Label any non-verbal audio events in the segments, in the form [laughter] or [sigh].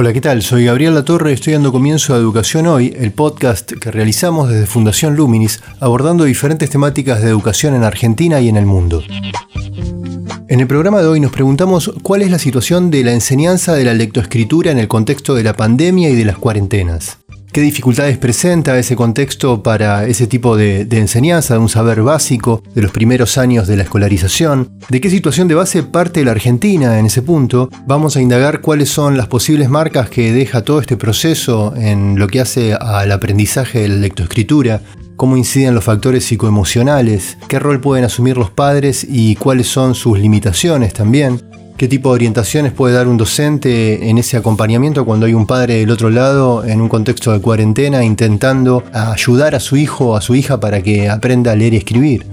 Hola, ¿qué tal? Soy Gabriel Latorre y estoy dando comienzo a Educación Hoy, el podcast que realizamos desde Fundación Luminis, abordando diferentes temáticas de educación en Argentina y en el mundo. En el programa de hoy nos preguntamos cuál es la situación de la enseñanza de la lectoescritura en el contexto de la pandemia y de las cuarentenas. ¿Qué dificultades presenta ese contexto para ese tipo de, enseñanza, de un saber básico de los primeros años de la escolarización? ¿De qué situación de base parte la Argentina en ese punto? Vamos a indagar cuáles son las posibles marcas que deja todo este proceso en lo que hace al aprendizaje de la lectoescritura, cómo inciden los factores psicoemocionales, qué rol pueden asumir los padres y cuáles son sus limitaciones también qué tipo de orientaciones puede dar un docente en ese acompañamiento cuando hay un padre del otro lado en un contexto de cuarentena intentando ayudar a su hijo o a su hija para que aprenda a leer y escribir.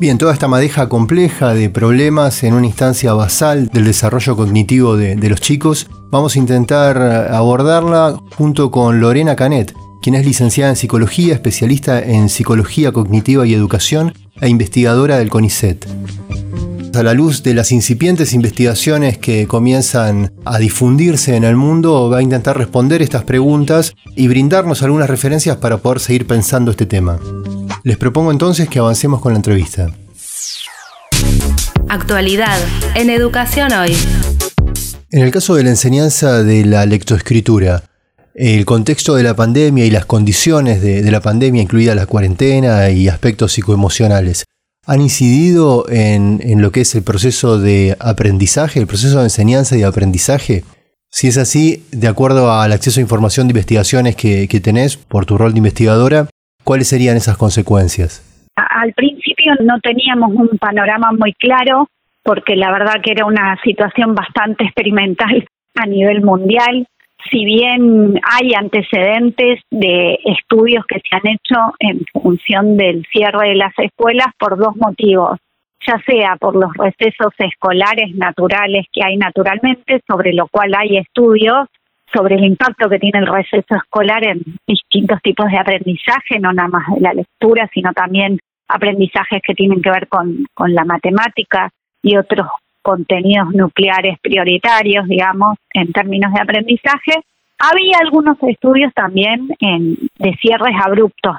Bien, toda esta madeja compleja de problemas en una instancia basal del desarrollo cognitivo de, de los chicos, vamos a intentar abordarla junto con Lorena Canet, quien es licenciada en psicología, especialista en psicología cognitiva y educación e investigadora del CONICET a la luz de las incipientes investigaciones que comienzan a difundirse en el mundo, va a intentar responder estas preguntas y brindarnos algunas referencias para poder seguir pensando este tema. Les propongo entonces que avancemos con la entrevista. Actualidad en Educación Hoy. En el caso de la enseñanza de la lectoescritura, el contexto de la pandemia y las condiciones de, de la pandemia, incluida la cuarentena y aspectos psicoemocionales, han incidido en, lo que es el proceso de aprendizaje, el proceso de enseñanza y aprendizaje? Si es así, de acuerdo al acceso a información de investigaciones que, que tenés por tu rol de investigadora, ¿cuáles serían esas consecuencias? Al principio no teníamos un panorama muy claro porque la verdad que era una situación bastante experimental a nivel mundial si bien hay antecedentes de estudios que se han hecho en función del cierre de las escuelas por dos motivos, ya sea por los recesos escolares naturales que hay naturalmente, sobre lo cual hay estudios sobre el impacto que tiene el receso escolar en distintos tipos de aprendizaje, no nada más de la lectura, sino también aprendizajes que tienen que ver con, con la matemática y otros contenidos nucleares prioritarios, digamos, en términos de aprendizaje. Había algunos estudios también en, de cierres abruptos.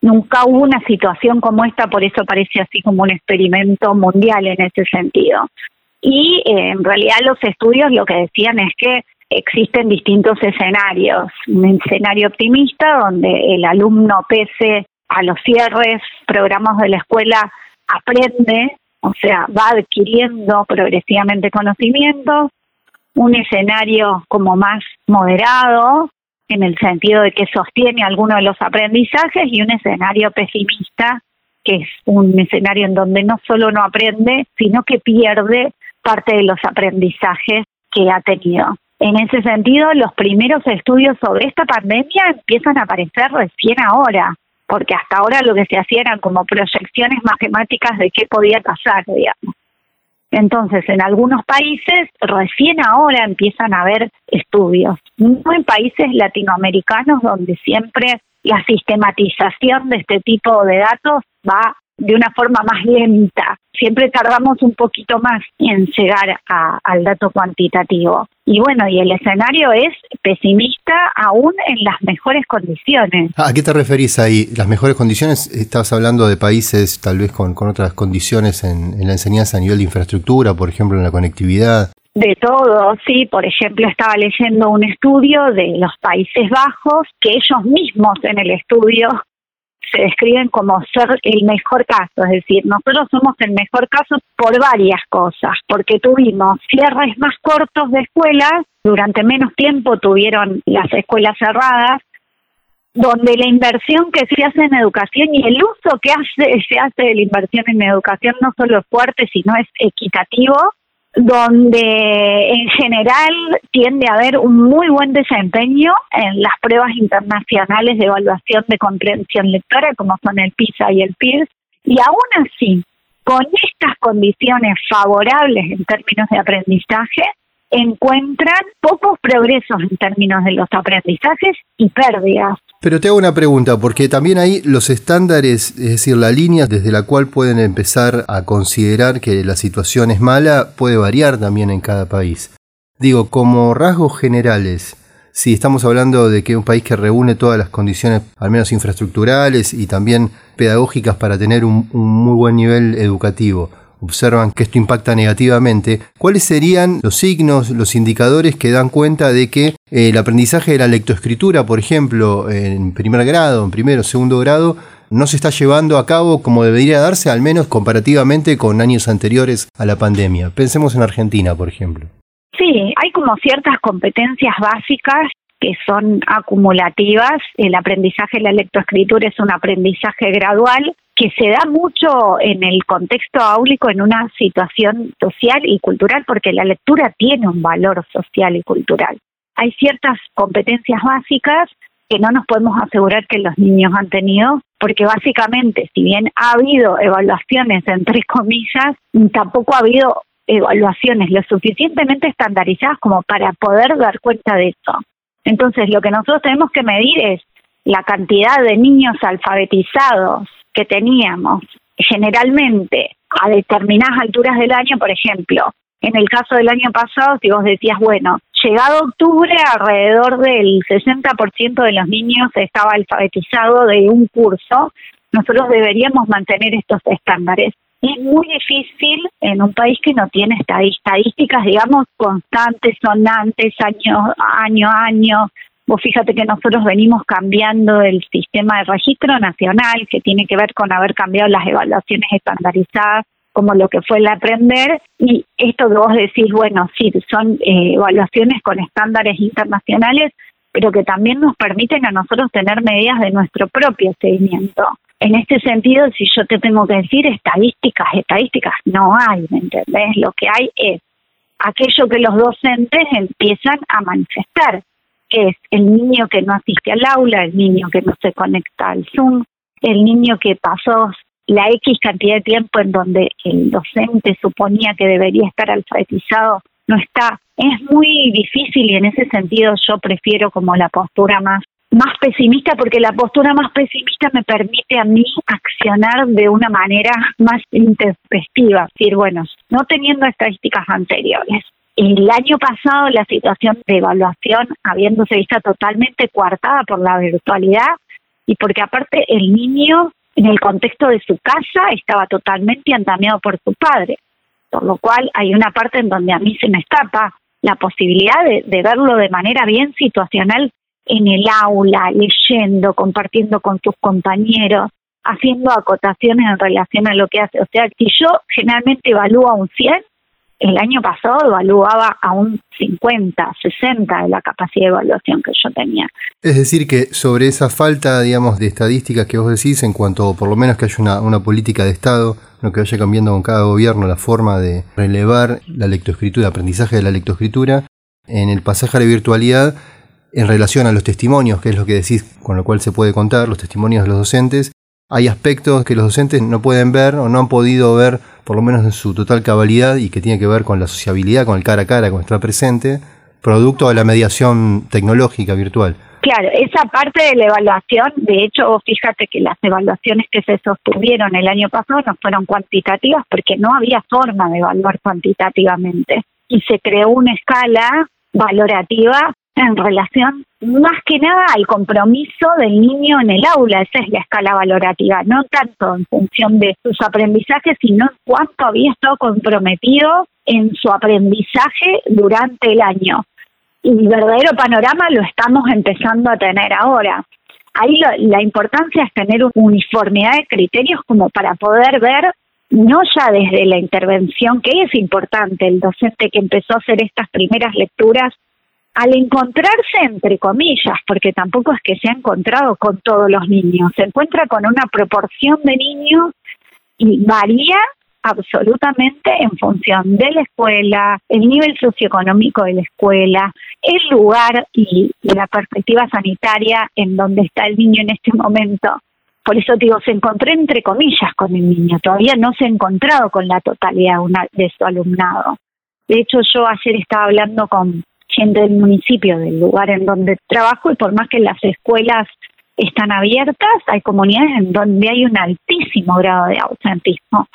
Nunca, hubo una situación como esta, por eso parece así como un experimento mundial en ese sentido. Y eh, en realidad los estudios lo que decían es que existen distintos escenarios. Un escenario optimista donde el alumno, pese a los cierres, programas de la escuela, aprende o sea, va adquiriendo progresivamente conocimientos, un escenario como más moderado, en el sentido de que sostiene algunos de los aprendizajes, y un escenario pesimista, que es un escenario en donde no solo no aprende, sino que pierde parte de los aprendizajes que ha tenido. En ese sentido, los primeros estudios sobre esta pandemia empiezan a aparecer recién ahora porque hasta ahora lo que se hacía eran como proyecciones matemáticas de qué podía pasar, digamos. Entonces, en algunos países recién ahora empiezan a haber estudios, no en países latinoamericanos donde siempre la sistematización de este tipo de datos va de una forma más lenta. Siempre tardamos un poquito más en llegar al dato cuantitativo. Y bueno, y el escenario es pesimista aún en las mejores condiciones. ¿A qué te referís ahí? ¿Las mejores condiciones? Estabas hablando de países tal vez con, otras condiciones en, en la enseñanza a nivel de infraestructura, por ejemplo, en la conectividad. De todo, sí. Por ejemplo, estaba leyendo un estudio de los Países Bajos que ellos mismos en el estudio se describen como ser el mejor caso, es decir, nosotros somos el mejor caso por varias cosas, porque tuvimos cierres más cortos de escuelas, durante menos tiempo tuvieron las escuelas cerradas, donde la inversión que se hace en educación y el uso que hace, se hace de la inversión en educación no solo es fuerte, sino es equitativo, donde en general tiende a haber un muy buen desempeño en las pruebas internacionales de evaluación de comprensión lectora, como son el PISA y el PIRS, y aún así, con estas condiciones favorables en términos de aprendizaje, encuentran pocos progresos en términos de los aprendizajes y pérdidas. Pero te hago una pregunta, porque también hay los estándares, es decir, la línea desde la cual pueden empezar a considerar que la situación es mala, puede variar también en cada país. Digo, como rasgos generales, si estamos hablando de que un país que reúne todas las condiciones, al menos infraestructurales y también pedagógicas para tener un, un muy buen nivel educativo, observan que esto impacta negativamente, ¿cuáles serían los signos, los indicadores que dan cuenta de que eh, el aprendizaje de la lectoescritura, por ejemplo, en primer grado, en primero, segundo grado, no se está llevando a cabo como debería darse, al menos comparativamente con años anteriores a la pandemia? Pensemos en Argentina, por ejemplo. Sí, hay como ciertas competencias básicas que son acumulativas. El aprendizaje de la lectoescritura es un aprendizaje gradual que se da mucho en el contexto áulico en una situación social y cultural, porque la lectura tiene un valor social y cultural. Hay ciertas competencias básicas que no nos podemos asegurar que los niños han tenido, porque básicamente, si bien ha habido evaluaciones, entre [laughs] comillas, tampoco ha habido evaluaciones lo suficientemente estandarizadas como para poder dar cuenta de eso. Entonces, lo que nosotros tenemos que medir es la cantidad de niños alfabetizados que teníamos generalmente a determinadas alturas del año, por ejemplo, en el caso del año pasado, si vos decías, bueno, llegado octubre, alrededor del 60% de los niños estaba alfabetizado de un curso, nosotros deberíamos mantener estos estándares. Es muy difícil en un país que no tiene estadísticas, digamos, constantes, sonantes, año, año a año, Vos fíjate que nosotros venimos cambiando el sistema de registro nacional, que tiene que ver con haber cambiado las evaluaciones estandarizadas, como lo que fue el aprender, y esto que vos decís, bueno, sí, son eh, evaluaciones con estándares internacionales, pero que también nos permiten a nosotros tener medidas de nuestro propio seguimiento. En este sentido, si yo te tengo que decir estadísticas, estadísticas no hay, ¿me entendés? Lo que hay es aquello que los docentes empiezan a manifestar es el niño que no asiste al aula, el niño que no se conecta al Zoom, el niño que pasó la X cantidad de tiempo en donde el docente suponía que debería estar alfabetizado, no está. Es muy difícil y en ese sentido yo prefiero como la postura más más pesimista porque la postura más pesimista me permite a mí accionar de una manera más intempestiva, decir, bueno, no teniendo estadísticas anteriores, el año pasado la situación de evaluación habiéndose vista totalmente coartada por la virtualidad y porque aparte el niño en el contexto de su casa estaba totalmente andamiado por su padre, por lo cual hay una parte en donde a mí se me escapa la posibilidad de, verlo de manera bien situacional en el aula, leyendo, compartiendo con sus compañeros, haciendo acotaciones en relación a lo que hace. O sea, si yo generalmente evalúo a un 100, el año pasado evaluaba a un 50, 60 de la capacidad de evaluación que yo tenía. Es decir, que sobre esa falta, digamos, de estadísticas que vos decís, en cuanto por lo menos que haya una, política de Estado, lo que vaya cambiando con cada gobierno, la forma de relevar la lectoescritura, aprendizaje de la lectoescritura, en el pasaje a la virtualidad, en relación a los testimonios, que es lo que decís, con lo cual se puede contar, los testimonios de los docentes, hay aspectos que los docentes no pueden ver o no han podido ver, por lo menos en su total cabalidad, y que tiene que ver con la sociabilidad, con el cara a cara, con estar presente, producto de la mediación tecnológica virtual. Claro, esa parte de la evaluación, de hecho, fíjate que las evaluaciones que se sostuvieron el año pasado no fueron cuantitativas porque no había forma de evaluar cuantitativamente. Y se creó una escala valorativa en relación más que nada al compromiso del niño en el aula, esa es la escala valorativa, no tanto en función de sus aprendizajes, sino en cuánto había estado comprometido en su aprendizaje durante el año. Y el verdadero panorama lo estamos empezando a tener ahora. Ahí la importancia es tener uniformidad de criterios como para poder ver no ya desde la intervención, que es importante, el docente que empezó a hacer estas primeras lecturas al encontrarse entre comillas, porque tampoco es que se ha encontrado con todos los niños, se encuentra con una proporción de niños y varía absolutamente en función de la escuela, el nivel socioeconómico de la escuela, el lugar y la perspectiva sanitaria en donde está el niño en este momento. Por eso digo, se encontró entre comillas con el niño, todavía no se ha encontrado con la totalidad de su alumnado. De hecho, yo ayer estaba hablando con gente del municipio, del lugar en donde trabajo, y por más que las escuelas están abiertas, hay comunidades en donde hay un altísimo grado de ausentismo,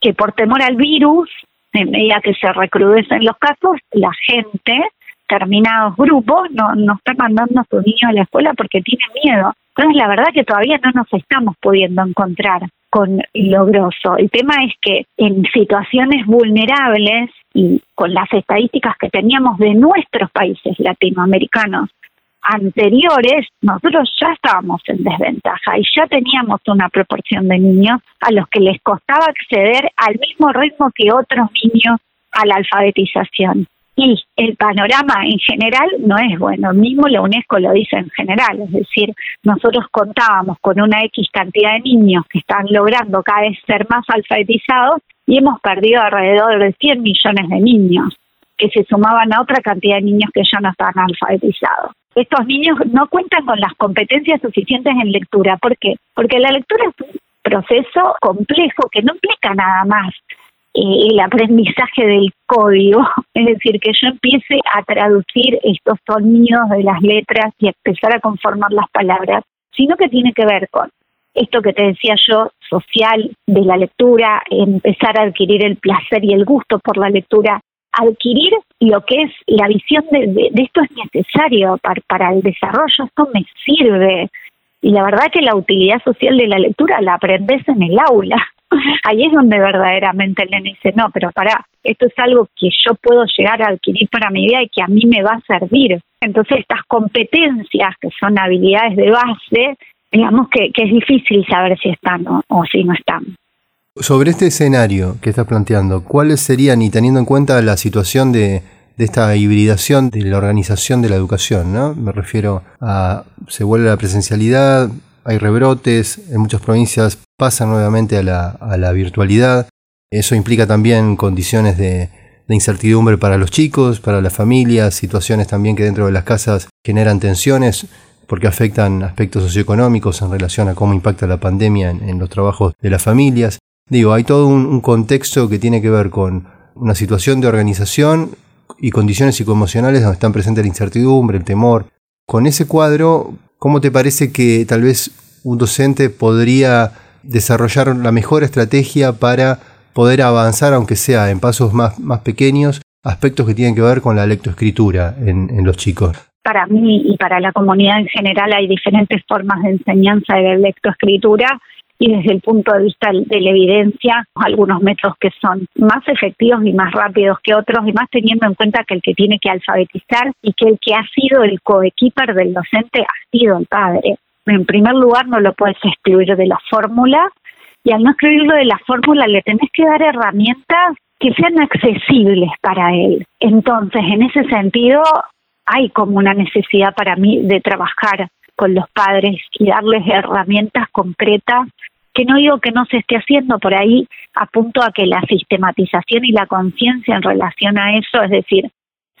que por temor al virus, en medida que se recrudecen los casos, la gente, terminados grupos, no, no está mandando a sus niños a la escuela porque tiene miedo. Entonces, la verdad que todavía no nos estamos pudiendo encontrar con lo grosso. El tema es que en situaciones vulnerables y con las estadísticas que teníamos de nuestros países latinoamericanos anteriores, nosotros ya estábamos en desventaja y ya teníamos una proporción de niños a los que les costaba acceder al mismo ritmo que otros niños a la alfabetización. Y el panorama en general no es bueno, mismo la UNESCO lo dice en general, es decir, nosotros contábamos con una X cantidad de niños que están logrando cada vez ser más alfabetizados y hemos perdido alrededor de 100 millones de niños que se sumaban a otra cantidad de niños que ya no estaban alfabetizados. Estos niños no cuentan con las competencias suficientes en lectura. ¿Por qué? Porque la lectura es un proceso complejo que no implica nada más eh, el aprendizaje del código, [laughs] es decir, que yo empiece a traducir estos sonidos de las letras y empezar a conformar las palabras, sino que tiene que ver con esto que te decía yo, social, de la lectura, empezar a adquirir el placer y el gusto por la lectura, adquirir lo que es la visión de, esto es necesario para, para el desarrollo, esto me sirve. Y la verdad que la utilidad social de la lectura la aprendes en el aula. Ahí es donde verdaderamente el nene dice, no, pero para, esto es algo que yo puedo llegar a adquirir para mi vida y que a mí me va a servir. Entonces estas competencias, que son habilidades de base, digamos que, es difícil saber si están o si no están. Sobre este escenario que estás planteando, ¿cuáles serían, y teniendo en cuenta la situación de, esta hibridación de la organización de la educación, ¿no? Me refiero a, se vuelve la presencialidad, hay rebrotes, en muchas provincias pasan nuevamente a la, virtualidad, eso implica también condiciones de, de incertidumbre para los chicos, para las familias, situaciones también que dentro de las casas generan tensiones porque afectan aspectos socioeconómicos en relación a cómo impacta la pandemia en, los trabajos de las familias. Digo, hay todo un, contexto que tiene que ver con una situación de organización y condiciones psicoemocionales donde están presentes la incertidumbre, el temor. Con ese cuadro, ¿cómo te parece que tal vez un docente podría desarrollar la mejor estrategia para poder avanzar, aunque sea en pasos más, más pequeños, aspectos que tienen que ver con la lectoescritura en, en los chicos? Para mí y para la comunidad en general hay diferentes formas de enseñanza de lectoescritura y desde el punto de vista de la evidencia, algunos métodos que son más efectivos y más rápidos que otros, y más teniendo en cuenta que el que tiene que alfabetizar y que el que ha sido el coequiper del docente ha sido el padre. En primer lugar, no lo puedes excluir de la fórmula, y al no excluirlo de la fórmula le tenés que dar herramientas que sean accesibles para él. Entonces, en ese sentido, hay como una necesidad para mí de trabajar con los padres y darles herramientas concretas que no digo que no se esté haciendo por ahí, apunto a que la sistematización y la conciencia en relación a eso, es decir,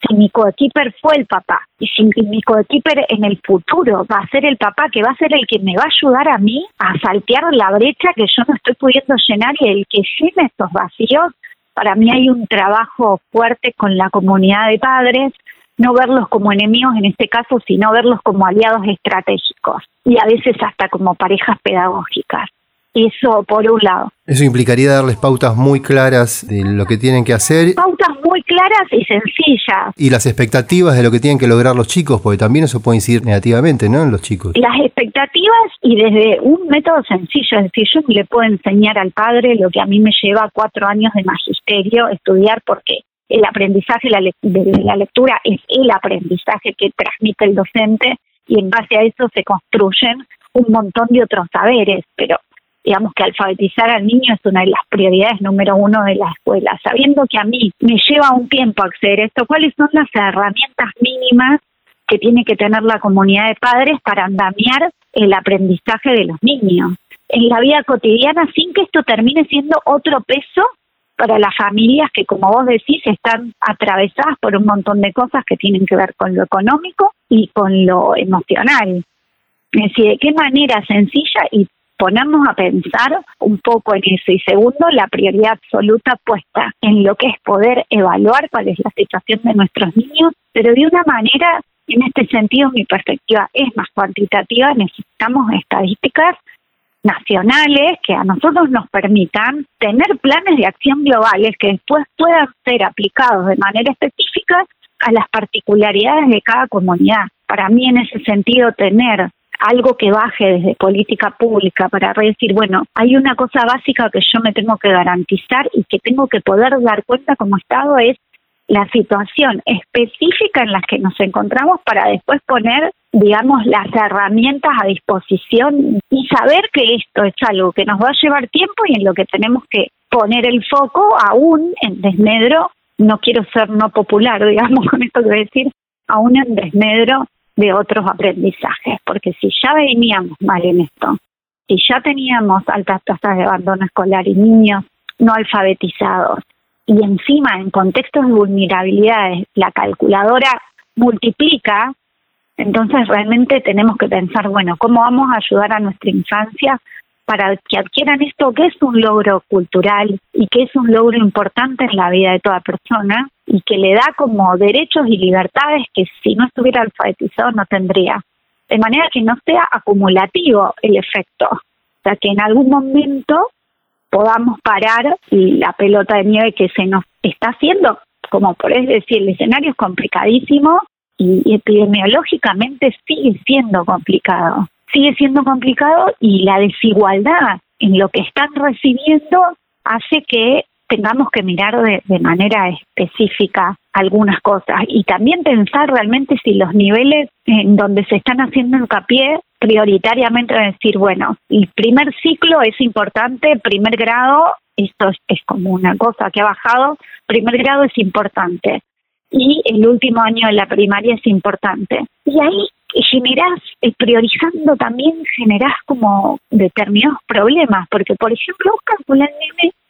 si mi coequiper fue el papá y si mi coequiper en el futuro va a ser el papá que va a ser el que me va a ayudar a mí a saltear la brecha que yo no estoy pudiendo llenar y el que llene estos vacíos, para mí hay un trabajo fuerte con la comunidad de padres, no verlos como enemigos en este caso, sino verlos como aliados estratégicos y a veces hasta como parejas pedagógicas. Eso por un lado. Eso implicaría darles pautas muy claras de lo que tienen que hacer. Pautas muy claras y sencillas. Y las expectativas de lo que tienen que lograr los chicos, porque también eso puede incidir negativamente, ¿no? En los chicos. Las expectativas y desde un método sencillo, es decir, yo le puedo enseñar al padre lo que a mí me lleva cuatro años de magisterio estudiar porque el aprendizaje de la lectura es el aprendizaje que transmite el docente y en base a eso se construyen un montón de otros saberes, pero digamos que alfabetizar al niño es una de las prioridades número uno de la escuela. Sabiendo que a mí me lleva un tiempo acceder a esto, ¿cuáles son las herramientas mínimas que tiene que tener la comunidad de padres para andamiar el aprendizaje de los niños? En la vida cotidiana sin que esto termine siendo otro peso para las familias que, como vos decís, están atravesadas por un montón de cosas que tienen que ver con lo económico y con lo emocional. Es decir, de qué manera sencilla y ponemos a pensar un poco en eso. Y segundo, la prioridad absoluta puesta en lo que es poder evaluar cuál es la situación de nuestros niños, pero de una manera, en este sentido, mi perspectiva es más cuantitativa. Necesitamos estadísticas nacionales que a nosotros nos permitan tener planes de acción globales que después puedan ser aplicados de manera específica a las particularidades de cada comunidad. Para mí, en ese sentido, tener algo que baje desde política pública para decir, bueno, hay una cosa básica que yo me tengo que garantizar y que tengo que poder dar cuenta como Estado es la situación específica en la que nos encontramos para después poner, digamos, las herramientas a disposición y saber que esto es algo que nos va a llevar tiempo y en lo que tenemos que poner el foco aún en desmedro, no quiero ser no popular, [laughs] digamos, con esto que voy a decir, aún en desmedro de otros aprendizajes, porque si ya veníamos mal en esto, si ya teníamos altas tasas de abandono escolar y niños no alfabetizados, y encima en contextos de vulnerabilidades la calculadora multiplica, entonces realmente tenemos que pensar, bueno, ¿cómo vamos a ayudar a nuestra infancia para que adquieran esto que es un logro cultural y que es un logro importante en la vida de toda persona y que le da como derechos y libertades que si no estuviera alfabetizado no tendría. De manera que no sea acumulativo el efecto. O sea, que en algún momento podamos parar la pelota de nieve que se nos está haciendo, como por decir, el escenario es complicadísimo y epidemiológicamente sigue siendo complicado. Sigue siendo complicado y la desigualdad en lo que están recibiendo hace que tengamos que mirar de, manera específica algunas cosas y también pensar realmente si los niveles en donde se están haciendo hincapié prioritariamente decir, bueno, el primer ciclo es importante, primer grado, esto es, como una cosa que ha bajado, primer grado es importante y el último año de la primaria es importante. Y ahí generás, eh, priorizando también generás como determinados problemas, porque por ejemplo, vos calculás,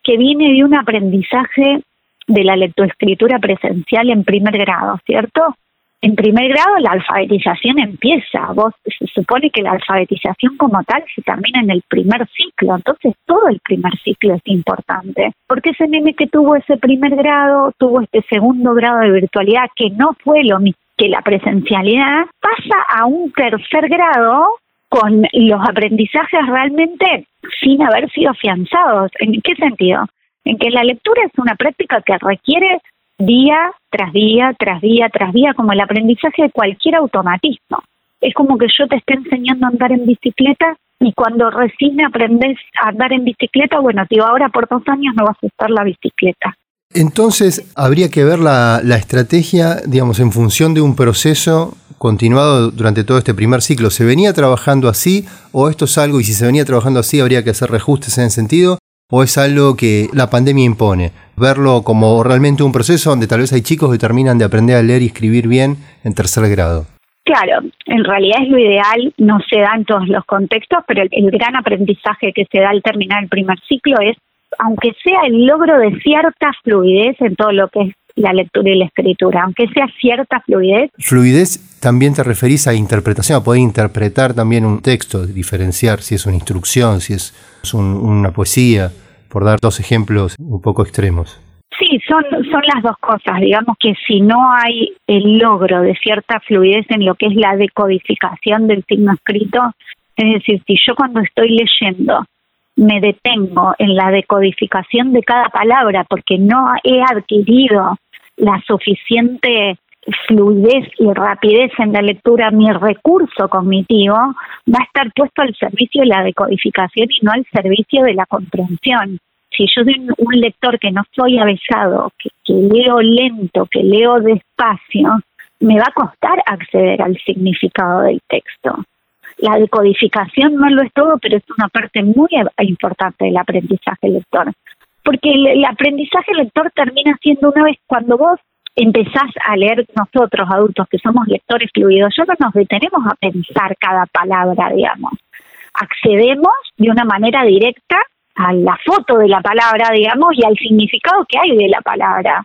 que viene de un aprendizaje de la lectoescritura presencial en primer grado, ¿cierto? En primer grado la alfabetización empieza, vos se supone que la alfabetización como tal se termina en el primer ciclo, entonces todo el primer ciclo es importante, porque ese nene que tuvo ese primer grado, tuvo este segundo grado de virtualidad que no fue lo mismo que la presencialidad, pasa a un tercer grado con los aprendizajes realmente sin haber sido afianzados. ¿En qué sentido? En que la lectura es una práctica que requiere día tras día, tras día, tras día, como el aprendizaje de cualquier automatismo. Es como que yo te esté enseñando a andar en bicicleta y cuando recién aprendes a andar en bicicleta, bueno, digo, ahora por dos años no vas a usar la bicicleta. Entonces, habría que ver la, estrategia, digamos, en función de un proceso continuado durante todo este primer ciclo. ¿Se venía trabajando así o esto es algo, y si se venía trabajando así, habría que hacer reajustes en ese sentido? ¿O es algo que la pandemia impone? Verlo como realmente un proceso donde tal vez hay chicos que terminan de aprender a leer y escribir bien en tercer grado. Claro, en realidad es lo ideal, no se da en todos los contextos, pero el gran aprendizaje que se da al terminar el primer ciclo es, aunque sea el logro de cierta fluidez en todo lo que es la lectura y la escritura, aunque sea cierta fluidez. Fluidez también te referís a interpretación, a poder interpretar también un texto, diferenciar si es una instrucción, si es una poesía, por dar dos ejemplos un poco extremos. Sí, son, son las dos cosas. Digamos que si no hay el logro de cierta fluidez en lo que es la decodificación del signo escrito, es decir, si yo cuando estoy leyendo me detengo en la decodificación de cada palabra porque no he adquirido la suficiente fluidez y rapidez en la lectura, mi recurso cognitivo va a estar puesto al servicio de la decodificación y no al servicio de la comprensión. Si yo soy un lector que no soy avesado, que, que leo lento, que leo despacio, me va a costar acceder al significado del texto. La decodificación no lo es todo, pero es una parte muy importante del aprendizaje lector porque el, aprendizaje lector termina siendo una vez cuando vos empezás a leer nosotros adultos que somos lectores fluidos, ya no nos detenemos a pensar cada palabra, digamos. Accedemos de una manera directa a la foto de la palabra, digamos, y al significado que hay de la palabra.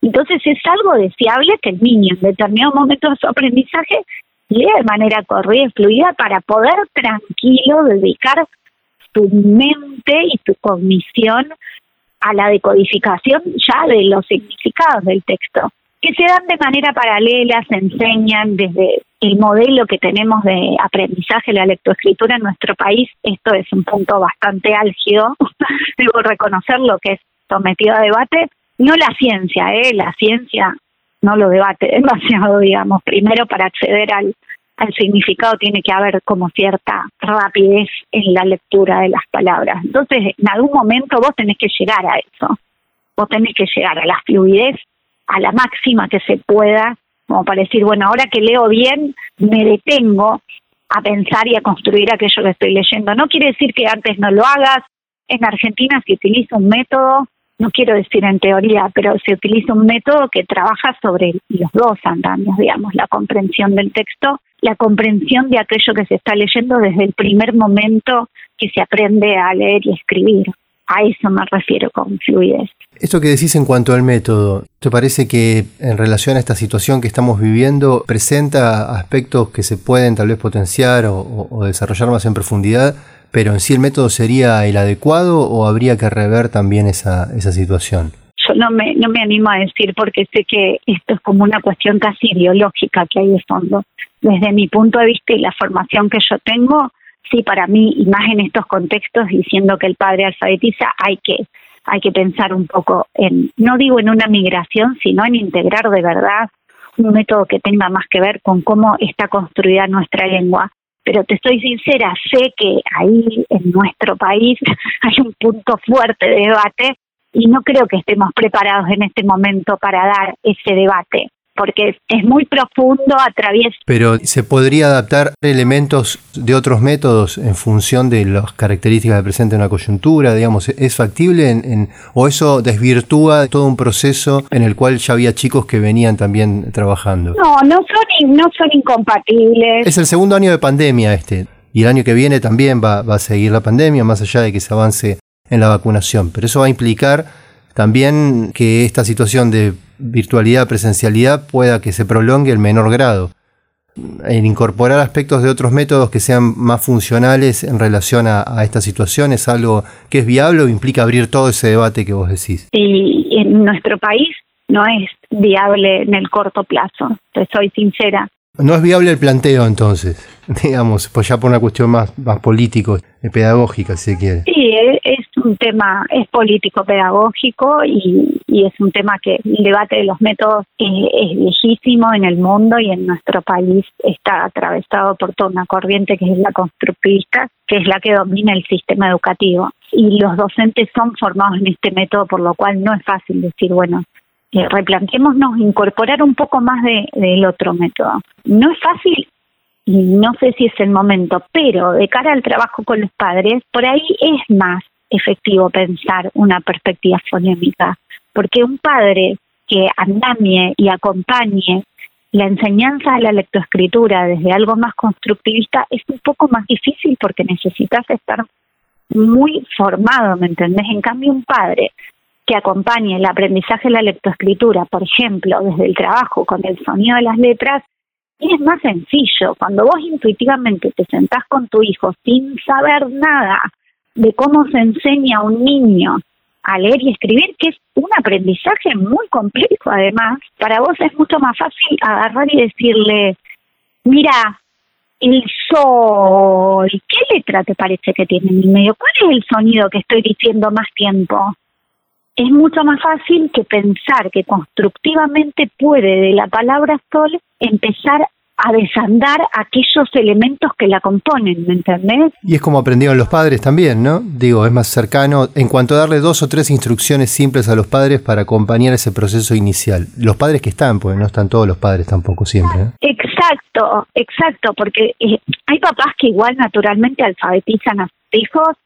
Entonces es algo deseable que el niño en determinado momento de su aprendizaje de manera corrida y fluida para poder tranquilo dedicar tu mente y tu cognición a la decodificación ya de los significados del texto, que se dan de manera paralela, se enseñan desde el modelo que tenemos de aprendizaje de la lectoescritura en nuestro país. Esto es un punto bastante álgido, [laughs] debo reconocer lo que es sometido a debate, no la ciencia, ¿eh? la ciencia no lo debate [laughs] demasiado, digamos. Primero, para acceder al, al significado tiene que haber como cierta rapidez en la lectura de las palabras. Entonces, en algún momento vos tenés que llegar a eso. Vos tenés que llegar a la fluidez, a la máxima que se pueda, como para decir, bueno, ahora que leo bien, me detengo a pensar y a construir aquello que estoy leyendo. No quiere decir que antes no lo hagas. En Argentina se utiliza un método no quiero decir en teoría, pero se utiliza un método que trabaja sobre los dos andamios, digamos, la comprensión del texto, la comprensión de aquello que se está leyendo desde el primer momento que se aprende a leer y escribir. A eso me refiero con fluidez. Esto que decís en cuanto al método, ¿te parece que en relación a esta situación que estamos viviendo presenta aspectos que se pueden tal vez potenciar o, o desarrollar más en profundidad? Pero en sí el método sería el adecuado o habría que rever también esa, esa situación? Yo no me, no me animo a decir porque sé que esto es como una cuestión casi ideológica que hay de fondo. Desde mi punto de vista y la formación que yo tengo, sí, para mí, y más en estos contextos, diciendo que el padre alfabetiza, hay que, hay que pensar un poco en, no digo en una migración, sino en integrar de verdad un método que tenga más que ver con cómo está construida nuestra lengua pero te estoy sincera, sé que ahí en nuestro país [laughs] hay un punto fuerte de debate y no creo que estemos preparados en este momento para dar ese debate porque es muy profundo, atraviesa. Pero se podría adaptar elementos de otros métodos en función de las características que presenta una coyuntura, digamos, ¿es factible en, o eso desvirtúa todo un proceso en el cual ya había chicos que venían también trabajando? No, no son, no son incompatibles. Es el segundo año de pandemia este, y el año que viene también va, va a seguir la pandemia, más allá de que se avance en la vacunación, pero eso va a implicar también que esta situación de virtualidad, presencialidad pueda que se prolongue el menor grado. En incorporar aspectos de otros métodos que sean más funcionales en relación a, esta situación es algo que es viable o implica abrir todo ese debate que vos decís. Y en nuestro país no es viable en el corto plazo, te soy sincera. No es viable el planteo entonces, [laughs] digamos, pues ya por una cuestión más, más político, pedagógica, si se quiere. Sí, es un tema, es político pedagógico y, es un tema que el debate de los métodos es viejísimo en el mundo y en nuestro país está atravesado por toda una corriente que es la constructivista, que es la que domina el sistema educativo. Y los docentes son formados en este método, por lo cual no es fácil decir, bueno, eh, replanteémonos incorporar un poco más de, del otro método. No es fácil y no sé si es el momento, pero de cara al trabajo con los padres, por ahí es más efectivo pensar una perspectiva fonémica, porque un padre que andamie y acompañe la enseñanza de la lectoescritura desde algo más constructivista es un poco más difícil porque necesitas estar muy formado, ¿me entendés? En cambio, un padre que acompañe el aprendizaje de la lectoescritura, por ejemplo, desde el trabajo con el sonido de las letras, es más sencillo. Cuando vos intuitivamente te sentás con tu hijo sin saber nada de cómo se enseña a un niño a leer y escribir, que es un aprendizaje muy complejo además, para vos es mucho más fácil agarrar y decirle, mira, el sol, ¿qué letra te parece que tiene en el medio? ¿Cuál es el sonido que estoy diciendo más tiempo? Es mucho más fácil que pensar que constructivamente puede de la palabra sol empezar a desandar aquellos elementos que la componen, ¿me entendés? Y es como aprendieron los padres también, ¿no? Digo, es más cercano en cuanto a darle dos o tres instrucciones simples a los padres para acompañar ese proceso inicial. Los padres que están, pues no están todos los padres tampoco siempre. ¿eh? Exacto, exacto, porque eh, hay papás que igual naturalmente alfabetizan a sus hijos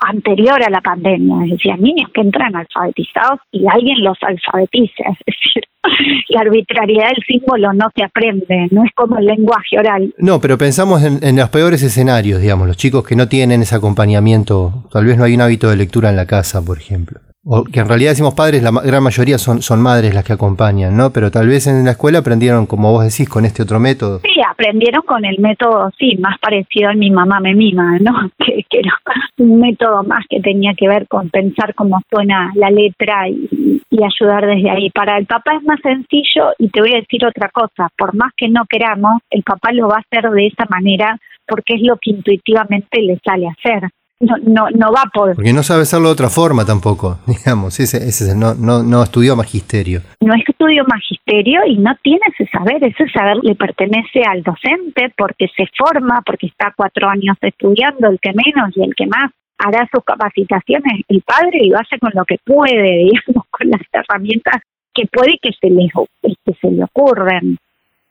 anterior a la pandemia, es decir, niños que entran alfabetizados y alguien los alfabetiza, es decir, [laughs] la arbitrariedad del símbolo no se aprende, no es como el lenguaje oral. No, pero pensamos en, en, los peores escenarios, digamos, los chicos que no tienen ese acompañamiento, tal vez no hay un hábito de lectura en la casa, por ejemplo. O que en realidad decimos padres, la gran mayoría son, son madres las que acompañan, ¿no? Pero tal vez en la escuela aprendieron, como vos decís, con este otro método. Sí, aprendieron con el método, sí, más parecido al mi mamá me mima, ¿no? [laughs] Que, que era un método más que tenía que ver con pensar cómo suena la letra y, y ayudar desde ahí. Para el papá es más sencillo y te voy a decir otra cosa, por más que no queramos, el papá lo va a hacer de esa manera porque es lo que intuitivamente le sale hacer no, no, no va a poder. Porque no sabe hacerlo de otra forma tampoco, [laughs] digamos, ese, ese no, no, no estudió magisterio. No estudió magisterio y no tiene ese saber, ese saber le pertenece al docente porque se forma, porque está cuatro años estudiando, el que menos y el que más hará sus capacitaciones, el padre y lo hace con lo que puede, [laughs] digamos, con las herramientas que puede que se le, que se le ocurren.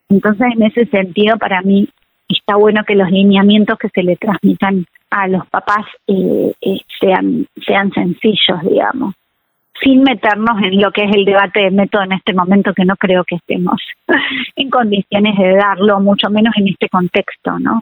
Entonces, en ese sentido, para mí está bueno que los lineamientos que se le transmitan a los papás eh, eh, sean, sean sencillos, digamos, sin meternos en lo que es el debate de método en este momento, que no creo que estemos [laughs] en condiciones de darlo, mucho menos en este contexto, ¿no?